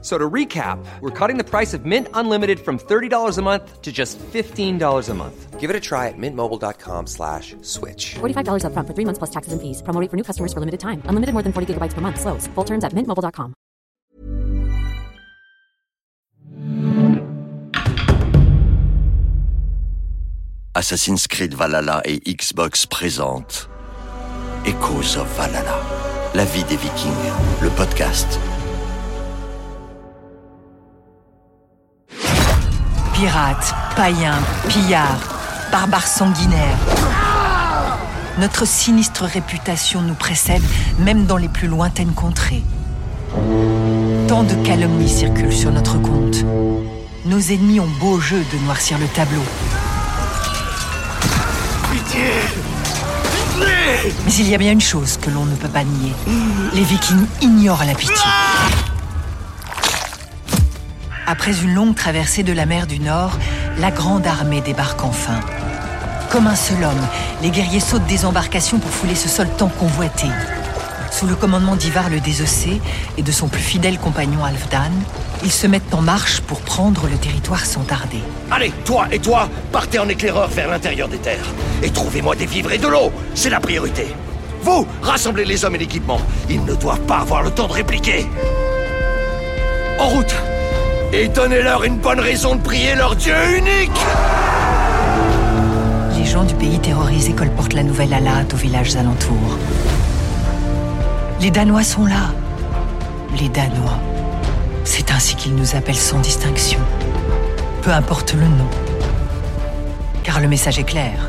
So to recap, we're cutting the price of Mint Unlimited from $30 a month to just $15 a month. Give it a try at mintmobile.com slash switch. $45 upfront for three months plus taxes and fees. Promo rate for new customers for limited time. Unlimited more than 40 gigabytes per month. Slows. Full terms at mintmobile.com. Assassin's Creed Valhalla et Xbox présentent Echoes of Valhalla, la vie des Vikings, le podcast. Pirates, païens, pillards, barbares sanguinaires. Notre sinistre réputation nous précède même dans les plus lointaines contrées. Tant de calomnies circulent sur notre compte. Nos ennemis ont beau jeu de noircir le tableau. Mais il y a bien une chose que l'on ne peut pas nier. Les Vikings ignorent la pitié. Après une longue traversée de la mer du Nord, la grande armée débarque enfin. Comme un seul homme, les guerriers sautent des embarcations pour fouler ce sol tant convoité. Sous le commandement d'Ivar le Désossé et de son plus fidèle compagnon Alfdan, ils se mettent en marche pour prendre le territoire sans tarder. Allez, toi et toi, partez en éclaireur vers l'intérieur des terres. Et trouvez-moi des vivres et de l'eau, c'est la priorité. Vous, rassemblez les hommes et l'équipement. Ils ne doivent pas avoir le temps de répliquer. En route Et donnez-leur une bonne raison de prier leur Dieu unique Les gens du pays terrorisé colportent la nouvelle à hâte aux villages alentours. Les Danois sont là. Les Danois. C'est ainsi qu'ils nous appellent sans distinction. Peu importe le nom. Car le message est clair.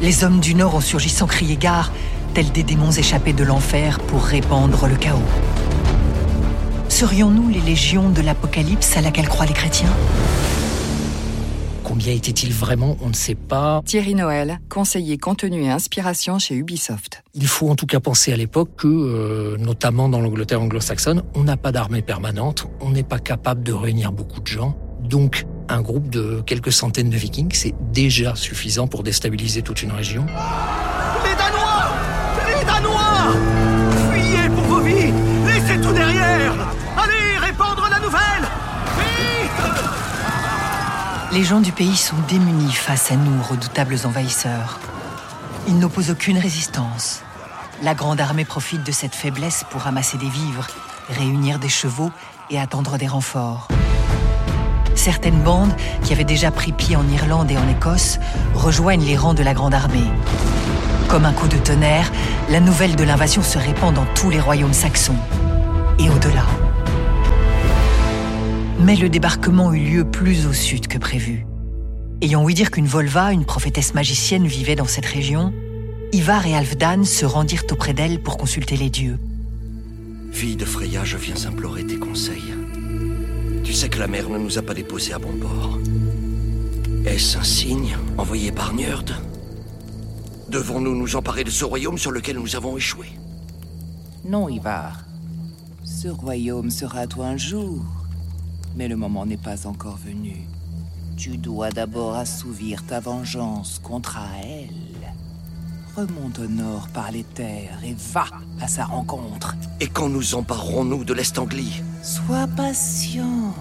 Les hommes du Nord ont surgi sans crier gare, tels des démons échappés de l'enfer pour répandre le chaos. Serions-nous les légions de l'Apocalypse à laquelle croient les chrétiens? Combien était-il vraiment On ne sait pas. Thierry Noël, conseiller contenu et inspiration chez Ubisoft. Il faut en tout cas penser à l'époque que, euh, notamment dans l'Angleterre anglo-saxonne, on n'a pas d'armée permanente, on n'est pas capable de réunir beaucoup de gens. Donc, un groupe de quelques centaines de vikings, c'est déjà suffisant pour déstabiliser toute une région. Les Danois Les Danois Fuyez pour vos vies Laissez tout derrière Les gens du pays sont démunis face à nous, redoutables envahisseurs. Ils n'opposent aucune résistance. La grande armée profite de cette faiblesse pour ramasser des vivres, réunir des chevaux et attendre des renforts. Certaines bandes, qui avaient déjà pris pied en Irlande et en Écosse, rejoignent les rangs de la grande armée. Comme un coup de tonnerre, la nouvelle de l'invasion se répand dans tous les royaumes saxons et au-delà. Mais le débarquement eut lieu plus au sud que prévu. Ayant ouï dire qu'une Volva, une prophétesse magicienne, vivait dans cette région, Ivar et Alfdan se rendirent auprès d'elle pour consulter les dieux. Fille de Freya, je viens implorer tes conseils. Tu sais que la mer ne nous a pas déposés à bon port. Est-ce un signe envoyé par Njörd Devons-nous nous emparer de ce royaume sur lequel nous avons échoué? Non, Ivar. Ce royaume sera à toi un jour. Mais le moment n'est pas encore venu. Tu dois d'abord assouvir ta vengeance contre elle. Remonte au nord par les terres et va à sa rencontre. Et quand nous emparerons-nous de l'Est Anglie? Sois patient.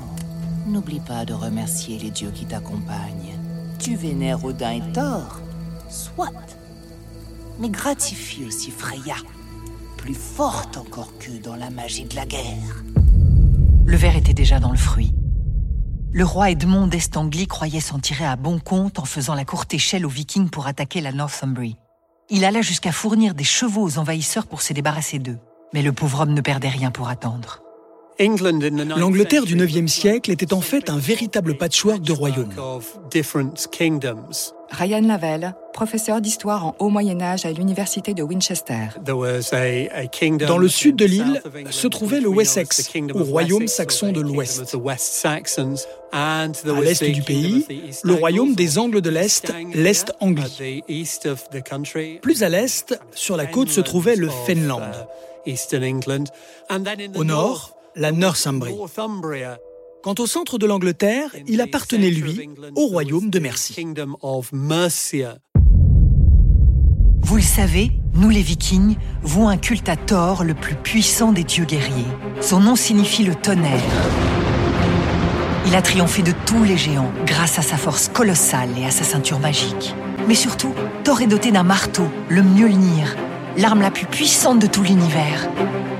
N'oublie pas de remercier les dieux qui t'accompagnent. Tu vénères Odin et Thor Soit. Mais gratifie aussi Freya, plus forte encore qu'eux dans la magie de la guerre. Le verre était déjà dans le fruit. Le roi Edmond d'Estanglie croyait s'en tirer à bon compte en faisant la courte échelle aux Vikings pour attaquer la Northumbrie. Il alla jusqu'à fournir des chevaux aux envahisseurs pour se débarrasser d'eux. Mais le pauvre homme ne perdait rien pour attendre. L'Angleterre du IXe siècle était en fait un véritable patchwork de royaumes. Ryan Lavelle, professeur d'histoire en haut Moyen Âge à l'université de Winchester. Dans le sud de l'île se trouvait le Wessex, ou royaume saxon de l'Ouest. À l'est du pays, le royaume des Angles de l'Est, l'Est-Anglie. Plus à l'est, sur la côte se trouvait le Fenland. Au nord, la Northumbrie. Quant au centre de l'Angleterre, il appartenait, lui, au royaume de Mercie. Vous le savez, nous les Vikings vouons un culte à Thor, le plus puissant des dieux guerriers. Son nom signifie le tonnerre. Il a triomphé de tous les géants grâce à sa force colossale et à sa ceinture magique. Mais surtout, Thor est doté d'un marteau, le Mjolnir, l'arme la plus puissante de tout l'univers.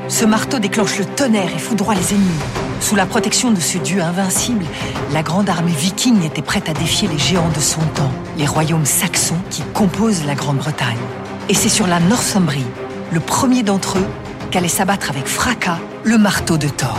Ce marteau déclenche le tonnerre et foudroie les ennemis. Sous la protection de ce dieu invincible, la grande armée viking était prête à défier les géants de son temps, les royaumes saxons qui composent la Grande-Bretagne. Et c'est sur la Northumbrie, le premier d'entre eux, qu'allait s'abattre avec fracas le marteau de Thor.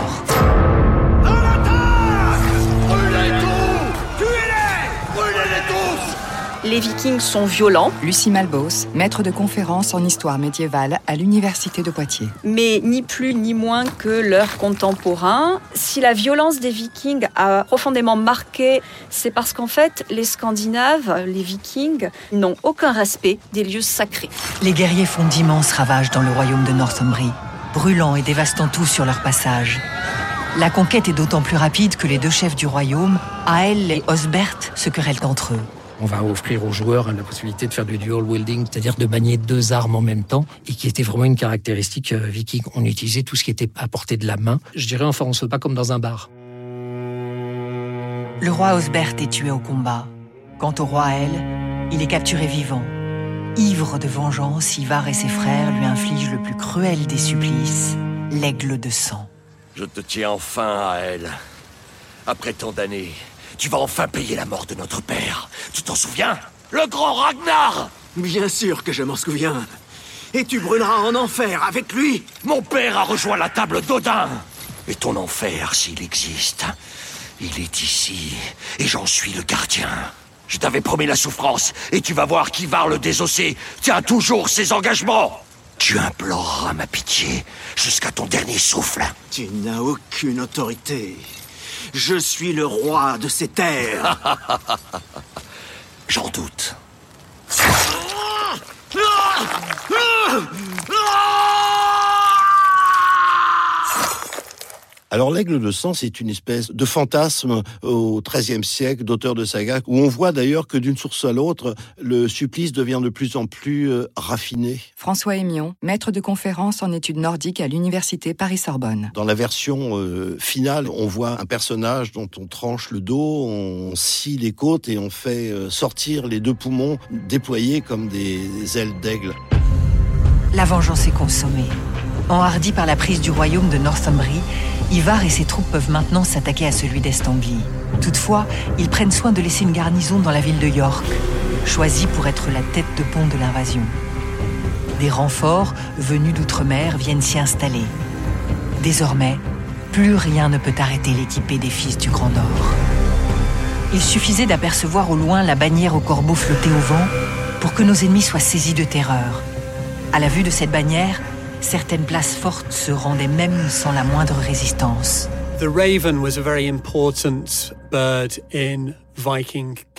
Les Vikings sont violents. Lucie Malbos, maître de conférence en histoire médiévale à l'Université de Poitiers. Mais ni plus ni moins que leurs contemporains. Si la violence des Vikings a profondément marqué, c'est parce qu'en fait, les Scandinaves, les Vikings, n'ont aucun respect des lieux sacrés. Les guerriers font d'immenses ravages dans le royaume de Northumbrie, brûlant et dévastant tout sur leur passage. La conquête est d'autant plus rapide que les deux chefs du royaume, Ael et Osbert, se querellent entre eux. On va offrir aux joueurs la possibilité de faire du dual wielding, c'est-à-dire de manier deux armes en même temps, et qui était vraiment une caractéristique euh, viking. On utilisait tout ce qui était à portée de la main. Je dirais enfin, on se pas comme dans un bar. Le roi Osbert est tué au combat. Quant au roi El, il est capturé vivant. Ivre de vengeance, Ivar et ses frères lui infligent le plus cruel des supplices, l'aigle de sang. Je te tiens enfin à elle. Après tant d'années, tu vas enfin payer la mort de notre père. Tu t'en souviens? Le grand Ragnar Bien sûr que je m'en souviens. Et tu brûleras en enfer avec lui Mon père a rejoint la table d'Odin. Et ton enfer, s'il existe, il est ici. Et j'en suis le gardien. Je t'avais promis la souffrance, et tu vas voir qu'Ivar le désossé tient toujours ses engagements. Tu imploreras ma pitié jusqu'à ton dernier souffle. Tu n'as aucune autorité. Je suis le roi de ces terres. J'en doute. Alors l'aigle de sang, c'est une espèce de fantasme au XIIIe siècle d'auteur de saga, où on voit d'ailleurs que d'une source à l'autre, le supplice devient de plus en plus euh, raffiné. François Émion, maître de conférence en études nordiques à l'université Paris-Sorbonne. Dans la version euh, finale, on voit un personnage dont on tranche le dos, on scie les côtes et on fait euh, sortir les deux poumons déployés comme des ailes d'aigle. La vengeance est consommée. Enhardi par la prise du royaume de Northumbrie, Ivar et ses troupes peuvent maintenant s'attaquer à celui d'Est-Anglie. Toutefois, ils prennent soin de laisser une garnison dans la ville de York, choisie pour être la tête de pont de l'invasion. Des renforts venus d'outre-mer viennent s'y installer. Désormais, plus rien ne peut arrêter l'équipée des fils du Grand Nord. Il suffisait d'apercevoir au loin la bannière au corbeau flotter au vent pour que nos ennemis soient saisis de terreur. À la vue de cette bannière, certaines places fortes se rendaient même sans la moindre résistance.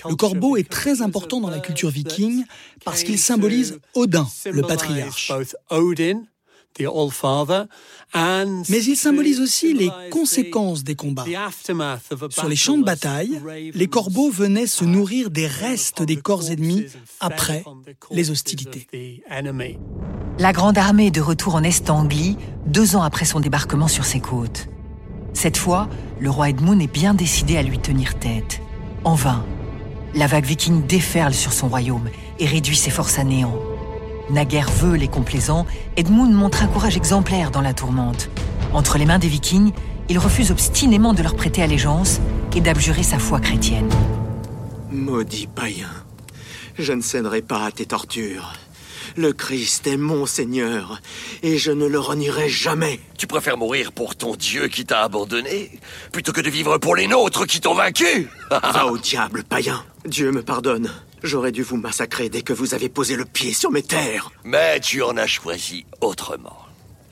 Le corbeau est très important dans la culture viking parce qu'il symbolise Odin, le patriarche. Mais il symbolise aussi les conséquences des combats. Sur les champs de bataille, les corbeaux venaient se nourrir des restes des corps ennemis après les hostilités. La Grande Armée est de retour en Est-Anglie, deux ans après son débarquement sur ses côtes. Cette fois, le roi Edmund est bien décidé à lui tenir tête. En vain, la vague viking déferle sur son royaume et réduit ses forces à néant. Naguère veule et complaisant, Edmund montre un courage exemplaire dans la tourmente. Entre les mains des Vikings, il refuse obstinément de leur prêter allégeance et d'abjurer sa foi chrétienne. Maudit païen, je ne céderai pas à tes tortures. Le Christ est mon Seigneur, et je ne le renierai jamais. Tu préfères mourir pour ton Dieu qui t'a abandonné, plutôt que de vivre pour les nôtres qui t'ont vaincu Va au diable, païen. Dieu me pardonne. J'aurais dû vous massacrer dès que vous avez posé le pied sur mes terres. Mais tu en as choisi autrement.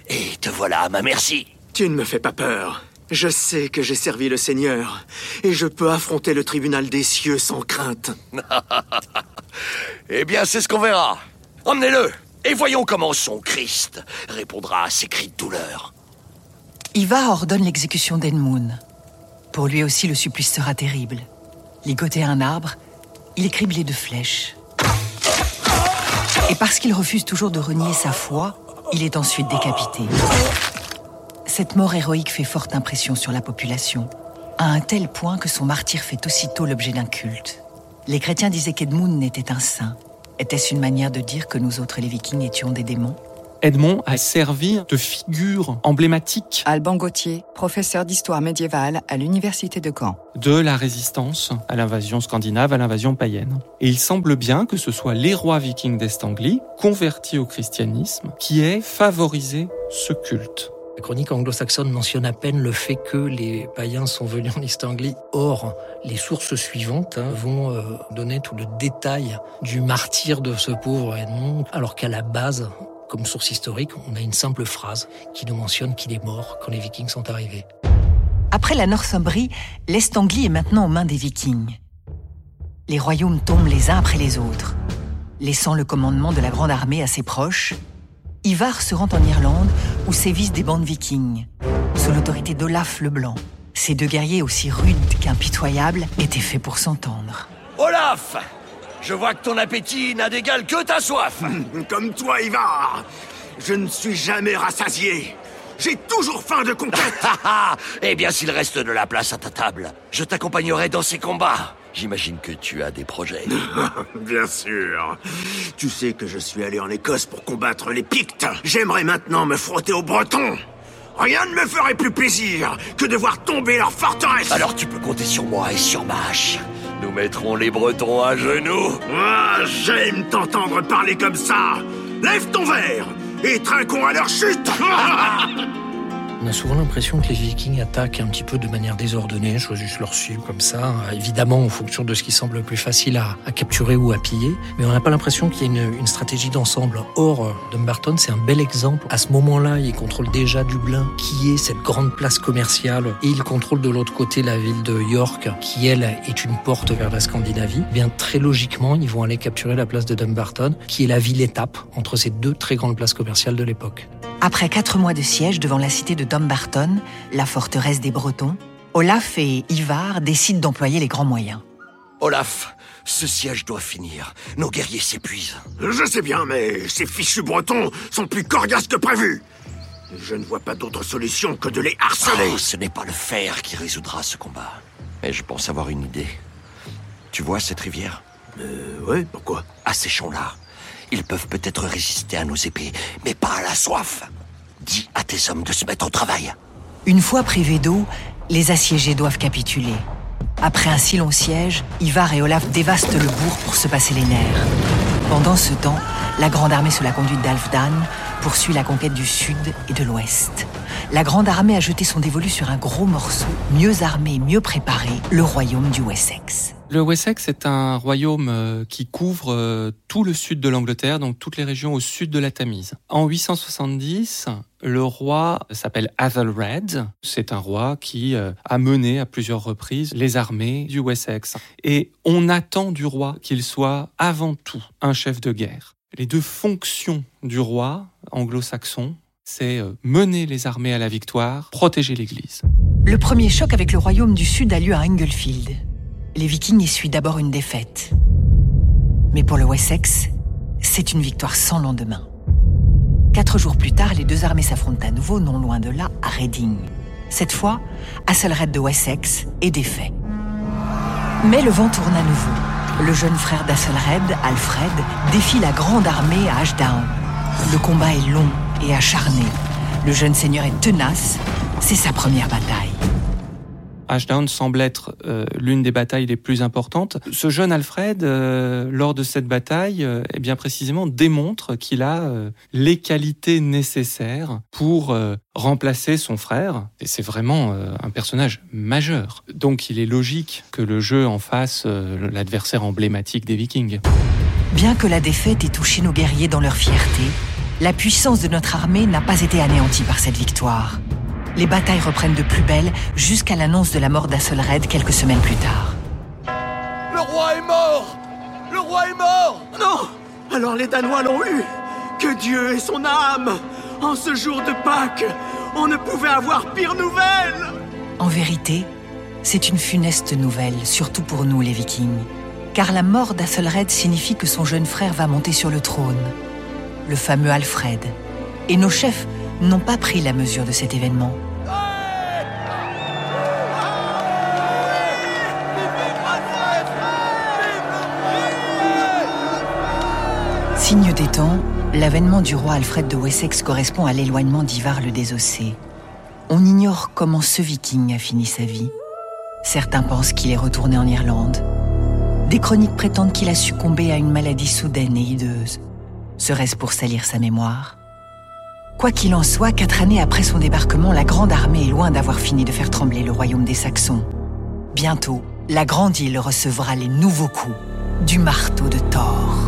Et te voilà à ma merci. Tu ne me fais pas peur. Je sais que j'ai servi le Seigneur, et je peux affronter le tribunal des cieux sans crainte. eh bien, c'est ce qu'on verra. Emmenez-le, et voyons comment son Christ répondra à ses cris de douleur. Ivar ordonne l'exécution d'Edmund. Pour lui aussi, le supplice sera terrible. Ligoté à un arbre, il est criblé de flèches. Et parce qu'il refuse toujours de renier sa foi, il est ensuite décapité. Cette mort héroïque fait forte impression sur la population, à un tel point que son martyr fait aussitôt l'objet d'un culte. Les chrétiens disaient qu'Edmund n'était un saint. Était-ce une manière de dire que nous autres les vikings étions des démons? Edmond a servi de figure emblématique. Alban Gauthier, professeur d'histoire médiévale à l'université de Caen. De la résistance à l'invasion scandinave, à l'invasion païenne. Et il semble bien que ce soit les rois vikings d'Est-Anglie, convertis au christianisme, qui aient favorisé ce culte. La chronique anglo-saxonne mentionne à peine le fait que les païens sont venus en East-Anglie. Or, les sources suivantes hein, vont euh, donner tout le détail du martyr de ce pauvre Edmond, alors qu'à la base, comme source historique, on a une simple phrase qui nous mentionne qu'il est mort quand les Vikings sont arrivés. Après la Northumbrie, l'Est-Anglie est maintenant aux mains des Vikings. Les royaumes tombent les uns après les autres. Laissant le commandement de la grande armée à ses proches, Ivar se rend en Irlande où sévissent des bandes vikings, sous l'autorité d'Olaf le Blanc. Ces deux guerriers aussi rudes qu'impitoyables étaient faits pour s'entendre. Olaf je vois que ton appétit n'a d'égal que ta soif. Comme toi, Ivar. Je ne suis jamais rassasié. J'ai toujours faim de conquête. eh bien, s'il reste de la place à ta table, je t'accompagnerai dans ces combats. J'imagine que tu as des projets. bien sûr. Tu sais que je suis allé en Écosse pour combattre les Pictes. J'aimerais maintenant me frotter aux Bretons. Rien ne me ferait plus plaisir que de voir tomber leur forteresse. Alors tu peux compter sur moi et sur ma hache. Nous mettrons les Bretons à genoux. Ah, j'aime t'entendre parler comme ça. Lève ton verre et trinquons à leur chute. On a souvent l'impression que les Vikings attaquent un petit peu de manière désordonnée, choisissent leur cible comme ça, évidemment en fonction de ce qui semble le plus facile à, capturer ou à piller, mais on n'a pas l'impression qu'il y ait une, stratégie d'ensemble. Or, Dumbarton, c'est un bel exemple. À ce moment-là, il contrôle déjà Dublin, qui est cette grande place commerciale, et il contrôle de l'autre côté la ville de York, qui elle est une porte vers la Scandinavie. Eh bien très logiquement, ils vont aller capturer la place de Dumbarton, qui est la ville-étape entre ces deux très grandes places commerciales de l'époque. Après quatre mois de siège devant la cité de Dumbarton, la forteresse des Bretons, Olaf et Ivar décident d'employer les grands moyens. Olaf, ce siège doit finir. Nos guerriers s'épuisent. Je sais bien, mais ces fichus Bretons sont plus coriaces que prévu. Je ne vois pas d'autre solution que de les harceler. Oh, ce n'est pas le fer qui résoudra ce combat. Mais je pense avoir une idée. Tu vois cette rivière? Euh, ouais, pourquoi? À ces champs-là, ils peuvent peut-être résister à nos épées, mais pas à la soif. Dis à tes hommes de se mettre au travail. Une fois privés d'eau, les assiégés doivent capituler. Après un si long siège, Ivar et Olaf dévastent le bourg pour se passer les nerfs. Pendant ce temps, la grande armée sous la conduite d'Alfdan poursuit la conquête du sud et de l'ouest. La grande armée a jeté son dévolu sur un gros morceau, mieux armé, mieux préparé, le royaume du Wessex. Le Wessex est un royaume euh, qui couvre euh, tout le sud de l'Angleterre, donc toutes les régions au sud de la Tamise. En 870, le roi s'appelle Athelred. C'est un roi qui euh, a mené à plusieurs reprises les armées du Wessex. Et on attend du roi qu'il soit avant tout un chef de guerre. Les deux fonctions du roi anglo-saxon, c'est mener les armées à la victoire, protéger l'Église. Le premier choc avec le royaume du sud a lieu à Englefield les Vikings essuient d'abord une défaite. Mais pour le Wessex, c'est une victoire sans lendemain. Quatre jours plus tard, les deux armées s'affrontent à nouveau, non loin de là, à Reading. Cette fois, Hasselred de Wessex est défait. Mais le vent tourne à nouveau. Le jeune frère d'Asselred, Alfred, défie la grande armée à Ashdown. Le combat est long et acharné. Le jeune seigneur est tenace. C'est sa première bataille. Ashdown semble être euh, l'une des batailles les plus importantes. Ce jeune Alfred, euh, lors de cette bataille, euh, eh bien précisément démontre qu'il a les qualités nécessaires pour remplacer son frère. Et c'est vraiment un personnage majeur. Donc il est logique que le jeu en fasse l'adversaire emblématique des Vikings. Bien que la défaite ait touché nos guerriers dans leur fierté, la puissance de notre armée n'a pas été anéantie par cette victoire. Les batailles reprennent de plus belle jusqu'à l'annonce de la mort d'Asselred quelques semaines plus tard. Le roi est mort Le roi est mort Non Alors les Danois l'ont eu Que Dieu ait son âme En ce jour de Pâques, on ne pouvait avoir pire nouvelle En vérité, c'est une funeste nouvelle, surtout pour nous les Vikings. Car la mort d'Asselred signifie que son jeune frère va monter sur le trône le fameux Alfred. Et nos chefs n'ont pas pris la mesure de cet événement. Signe des temps, l'avènement du roi Alfred de Wessex correspond à l'éloignement d'Ivar le Désossé. On ignore comment ce viking a fini sa vie. Certains pensent qu'il est retourné en Irlande. Des chroniques prétendent qu'il a succombé à une maladie soudaine et hideuse. Serait-ce pour salir sa mémoire? Quoi qu'il en soit, quatre années après son débarquement, la Grande Armée est loin d'avoir fini de faire trembler le royaume des Saxons. Bientôt, la Grande Île recevra les nouveaux coups du marteau de Thor.